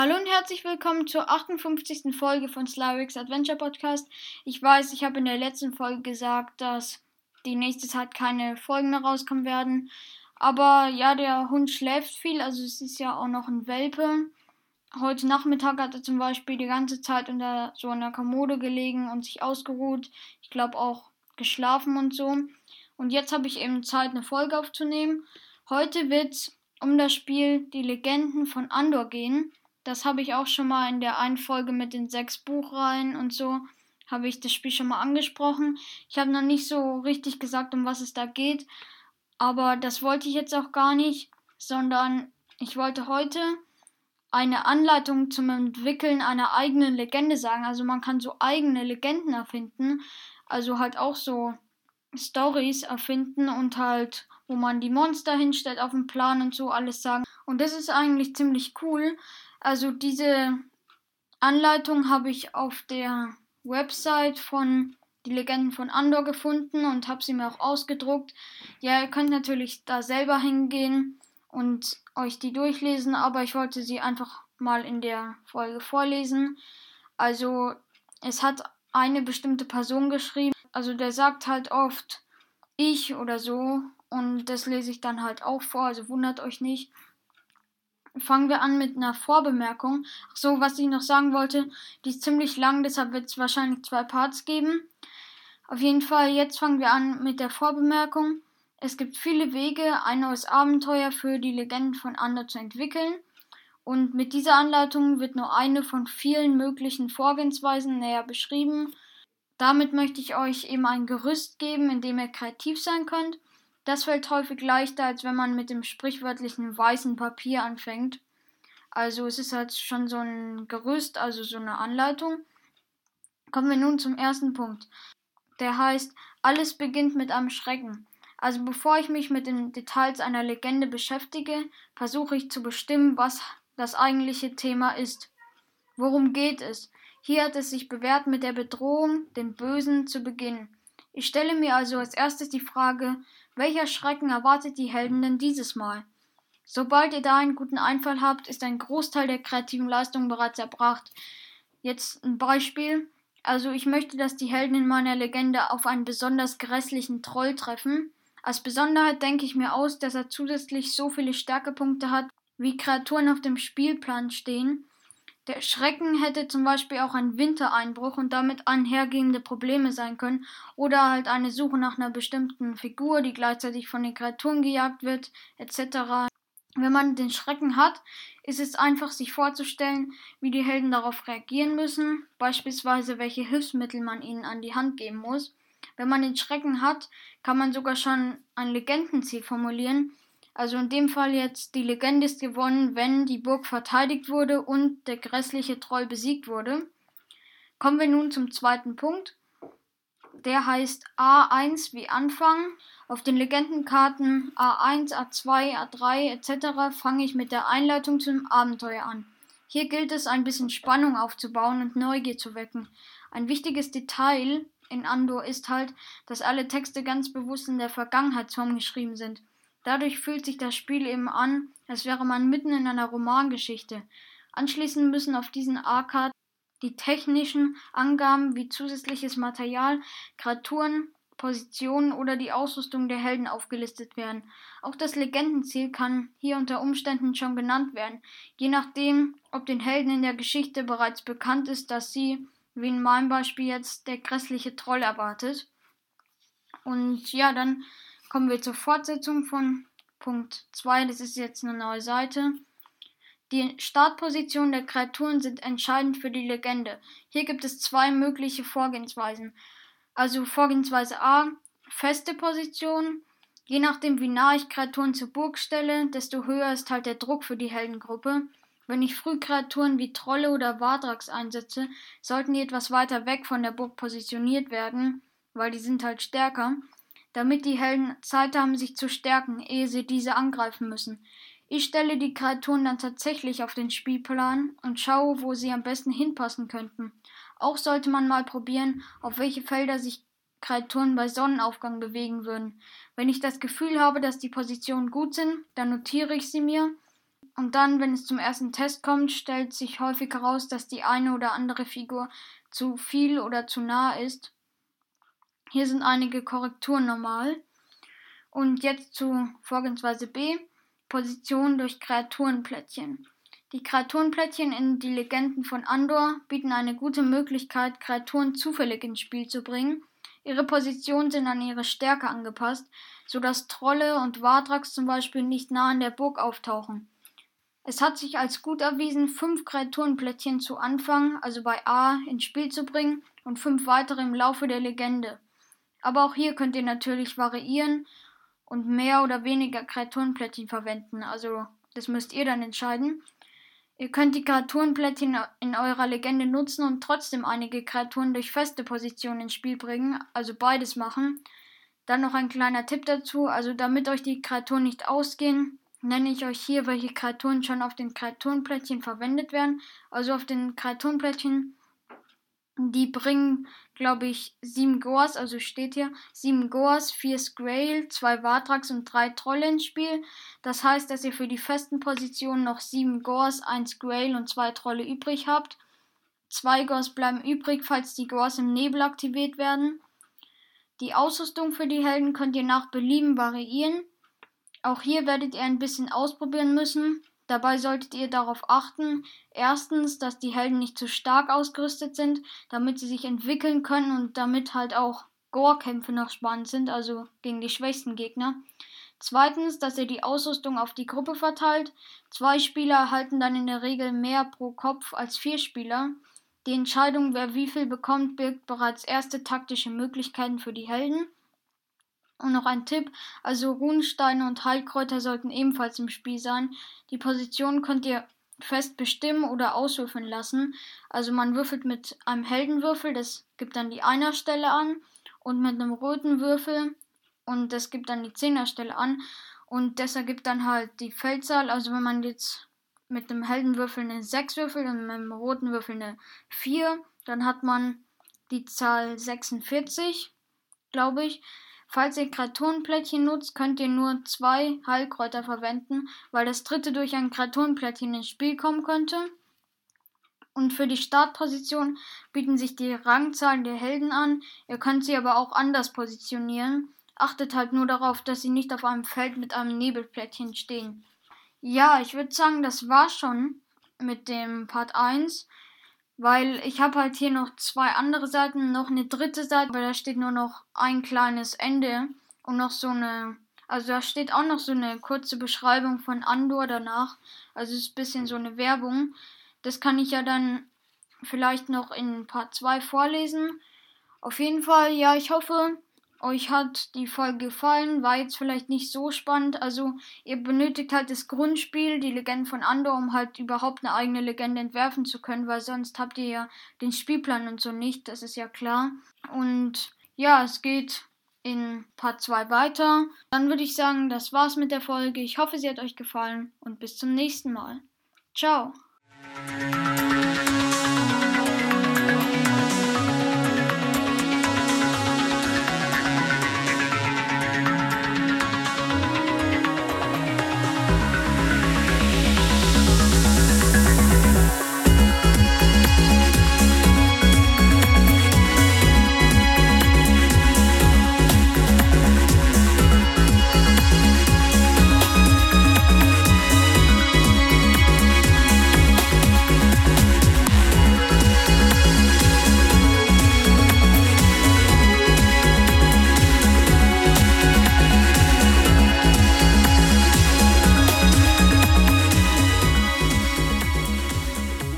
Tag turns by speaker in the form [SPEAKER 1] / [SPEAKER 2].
[SPEAKER 1] Hallo und herzlich willkommen zur 58. Folge von Slarix Adventure Podcast. Ich weiß, ich habe in der letzten Folge gesagt, dass die nächste Zeit keine Folgen mehr rauskommen werden. Aber ja, der Hund schläft viel, also es ist ja auch noch ein Welpe. Heute Nachmittag hat er zum Beispiel die ganze Zeit unter so einer Kommode gelegen und sich ausgeruht. Ich glaube auch geschlafen und so. Und jetzt habe ich eben Zeit, eine Folge aufzunehmen. Heute wird es um das Spiel Die Legenden von Andor gehen. Das habe ich auch schon mal in der einen Folge mit den sechs Buchreihen und so habe ich das Spiel schon mal angesprochen. Ich habe noch nicht so richtig gesagt, um was es da geht, aber das wollte ich jetzt auch gar nicht, sondern ich wollte heute eine Anleitung zum Entwickeln einer eigenen Legende sagen. Also man kann so eigene Legenden erfinden, also halt auch so Stories erfinden und halt, wo man die Monster hinstellt auf dem Plan und so alles sagen. Und das ist eigentlich ziemlich cool. Also diese Anleitung habe ich auf der Website von die Legenden von Andor gefunden und habe sie mir auch ausgedruckt. Ja, ihr könnt natürlich da selber hingehen und euch die durchlesen, aber ich wollte sie einfach mal in der Folge vorlesen. Also es hat eine bestimmte Person geschrieben. Also der sagt halt oft ich oder so und das lese ich dann halt auch vor, also wundert euch nicht fangen wir an mit einer Vorbemerkung. So, was ich noch sagen wollte, die ist ziemlich lang, deshalb wird es wahrscheinlich zwei Parts geben. Auf jeden Fall, jetzt fangen wir an mit der Vorbemerkung. Es gibt viele Wege, ein neues Abenteuer für die Legenden von Andor zu entwickeln. Und mit dieser Anleitung wird nur eine von vielen möglichen Vorgehensweisen näher beschrieben. Damit möchte ich euch eben ein Gerüst geben, in dem ihr kreativ sein könnt das fällt häufig leichter, als wenn man mit dem sprichwörtlichen weißen Papier anfängt. Also es ist halt schon so ein Gerüst, also so eine Anleitung. Kommen wir nun zum ersten Punkt. Der heißt, alles beginnt mit einem Schrecken. Also bevor ich mich mit den Details einer Legende beschäftige, versuche ich zu bestimmen, was das eigentliche Thema ist. Worum geht es? Hier hat es sich bewährt, mit der Bedrohung, dem Bösen, zu beginnen. Ich stelle mir also als erstes die Frage, welcher Schrecken erwartet die Helden denn dieses Mal? Sobald ihr da einen guten Einfall habt, ist ein Großteil der kreativen Leistung bereits erbracht. Jetzt ein Beispiel. Also ich möchte, dass die Helden in meiner Legende auf einen besonders grässlichen Troll treffen. Als Besonderheit denke ich mir aus, dass er zusätzlich so viele Stärkepunkte hat, wie Kreaturen auf dem Spielplan stehen. Der Schrecken hätte zum Beispiel auch ein Wintereinbruch und damit einhergehende Probleme sein können oder halt eine Suche nach einer bestimmten Figur, die gleichzeitig von den Kreaturen gejagt wird, etc. Wenn man den Schrecken hat, ist es einfach sich vorzustellen, wie die Helden darauf reagieren müssen, beispielsweise welche Hilfsmittel man ihnen an die Hand geben muss. Wenn man den Schrecken hat, kann man sogar schon ein Legendenziel formulieren, also in dem Fall jetzt die Legende ist gewonnen, wenn die Burg verteidigt wurde und der grässliche Troll besiegt wurde. Kommen wir nun zum zweiten Punkt. Der heißt A1 wie Anfang. Auf den Legendenkarten A1, A2, A3 etc. fange ich mit der Einleitung zum Abenteuer an. Hier gilt es, ein bisschen Spannung aufzubauen und Neugier zu wecken. Ein wichtiges Detail in Andor ist halt, dass alle Texte ganz bewusst in der Vergangenheitsform geschrieben sind. Dadurch fühlt sich das Spiel eben an, als wäre man mitten in einer Romangeschichte. Anschließend müssen auf diesen A-Card die technischen Angaben wie zusätzliches Material, Kreaturen, Positionen oder die Ausrüstung der Helden aufgelistet werden. Auch das Legendenziel kann hier unter Umständen schon genannt werden, je nachdem, ob den Helden in der Geschichte bereits bekannt ist, dass sie, wie in meinem Beispiel jetzt, der grässliche Troll erwartet. Und ja, dann Kommen wir zur Fortsetzung von Punkt 2. Das ist jetzt eine neue Seite. Die Startpositionen der Kreaturen sind entscheidend für die Legende. Hier gibt es zwei mögliche Vorgehensweisen. Also Vorgehensweise A, feste Position. Je nachdem, wie nah ich Kreaturen zur Burg stelle, desto höher ist halt der Druck für die Heldengruppe. Wenn ich früh Kreaturen wie Trolle oder Wardrax einsetze, sollten die etwas weiter weg von der Burg positioniert werden, weil die sind halt stärker damit die Helden Zeit haben, sich zu stärken, ehe sie diese angreifen müssen. Ich stelle die Kreaturen dann tatsächlich auf den Spielplan und schaue, wo sie am besten hinpassen könnten. Auch sollte man mal probieren, auf welche Felder sich Kreaturen bei Sonnenaufgang bewegen würden. Wenn ich das Gefühl habe, dass die Positionen gut sind, dann notiere ich sie mir Und dann, wenn es zum ersten Test kommt, stellt sich häufig heraus, dass die eine oder andere Figur zu viel oder zu nah ist. Hier sind einige Korrekturen normal. Und jetzt zu Vorgehensweise B. Position durch Kreaturenplättchen. Die Kreaturenplättchen in Die Legenden von Andor bieten eine gute Möglichkeit, Kreaturen zufällig ins Spiel zu bringen. Ihre Positionen sind an ihre Stärke angepasst, sodass Trolle und Wardrax zum Beispiel nicht nah an der Burg auftauchen. Es hat sich als gut erwiesen, fünf Kreaturenplättchen zu Anfang, also bei A, ins Spiel zu bringen und fünf weitere im Laufe der Legende. Aber auch hier könnt ihr natürlich variieren und mehr oder weniger Kreaturenplättchen verwenden, also das müsst ihr dann entscheiden. Ihr könnt die Kreaturenplättchen in eurer Legende nutzen und trotzdem einige Kreaturen durch feste Positionen ins Spiel bringen, also beides machen. Dann noch ein kleiner Tipp dazu, also damit euch die Kreaturen nicht ausgehen, nenne ich euch hier, welche Kreaturen schon auf den Kreaturenplättchen verwendet werden. Also auf den Kreaturenplättchen die bringen, glaube ich, sieben Goas, also steht hier, sieben Goas, vier Sgrail, zwei Vatrax und drei Trolle ins Spiel. Das heißt, dass ihr für die festen Positionen noch sieben Goas, ein Sgrail und zwei Trolle übrig habt. Zwei Goas bleiben übrig, falls die Goas im Nebel aktiviert werden. Die Ausrüstung für die Helden könnt ihr nach Belieben variieren. Auch hier werdet ihr ein bisschen ausprobieren müssen. Dabei solltet ihr darauf achten, erstens, dass die Helden nicht zu stark ausgerüstet sind, damit sie sich entwickeln können und damit halt auch Gore-Kämpfe noch spannend sind, also gegen die schwächsten Gegner. Zweitens, dass ihr die Ausrüstung auf die Gruppe verteilt. Zwei Spieler erhalten dann in der Regel mehr pro Kopf als vier Spieler. Die Entscheidung, wer wie viel bekommt, birgt bereits erste taktische Möglichkeiten für die Helden. Und noch ein Tipp, also Runensteine und Heilkräuter sollten ebenfalls im Spiel sein. Die Position könnt ihr fest bestimmen oder auswürfeln lassen. Also man würfelt mit einem Heldenwürfel, das gibt dann die Einerstelle an, und mit einem roten Würfel und das gibt dann die Zehnerstelle an. Und das ergibt dann halt die Feldzahl. Also wenn man jetzt mit dem Heldenwürfel eine 6 würfelt und mit dem roten Würfel eine 4, dann hat man die Zahl 46, glaube ich. Falls ihr Kreaturenplättchen nutzt, könnt ihr nur zwei Heilkräuter verwenden, weil das dritte durch ein Kreaturenplättchen ins Spiel kommen könnte. Und für die Startposition bieten sich die Rangzahlen der Helden an. Ihr könnt sie aber auch anders positionieren. Achtet halt nur darauf, dass sie nicht auf einem Feld mit einem Nebelplättchen stehen. Ja, ich würde sagen, das war schon mit dem Part 1 weil ich habe halt hier noch zwei andere Seiten, noch eine dritte Seite, aber da steht nur noch ein kleines Ende und noch so eine, also da steht auch noch so eine kurze Beschreibung von Andor danach, also es ist ein bisschen so eine Werbung. Das kann ich ja dann vielleicht noch in Part 2 vorlesen. Auf jeden Fall, ja, ich hoffe, euch hat die Folge gefallen, war jetzt vielleicht nicht so spannend. Also ihr benötigt halt das Grundspiel, die Legende von Andor, um halt überhaupt eine eigene Legende entwerfen zu können, weil sonst habt ihr ja den Spielplan und so nicht, das ist ja klar. Und ja, es geht in Part 2 weiter. Dann würde ich sagen, das war's mit der Folge. Ich hoffe, sie hat euch gefallen und bis zum nächsten Mal. Ciao.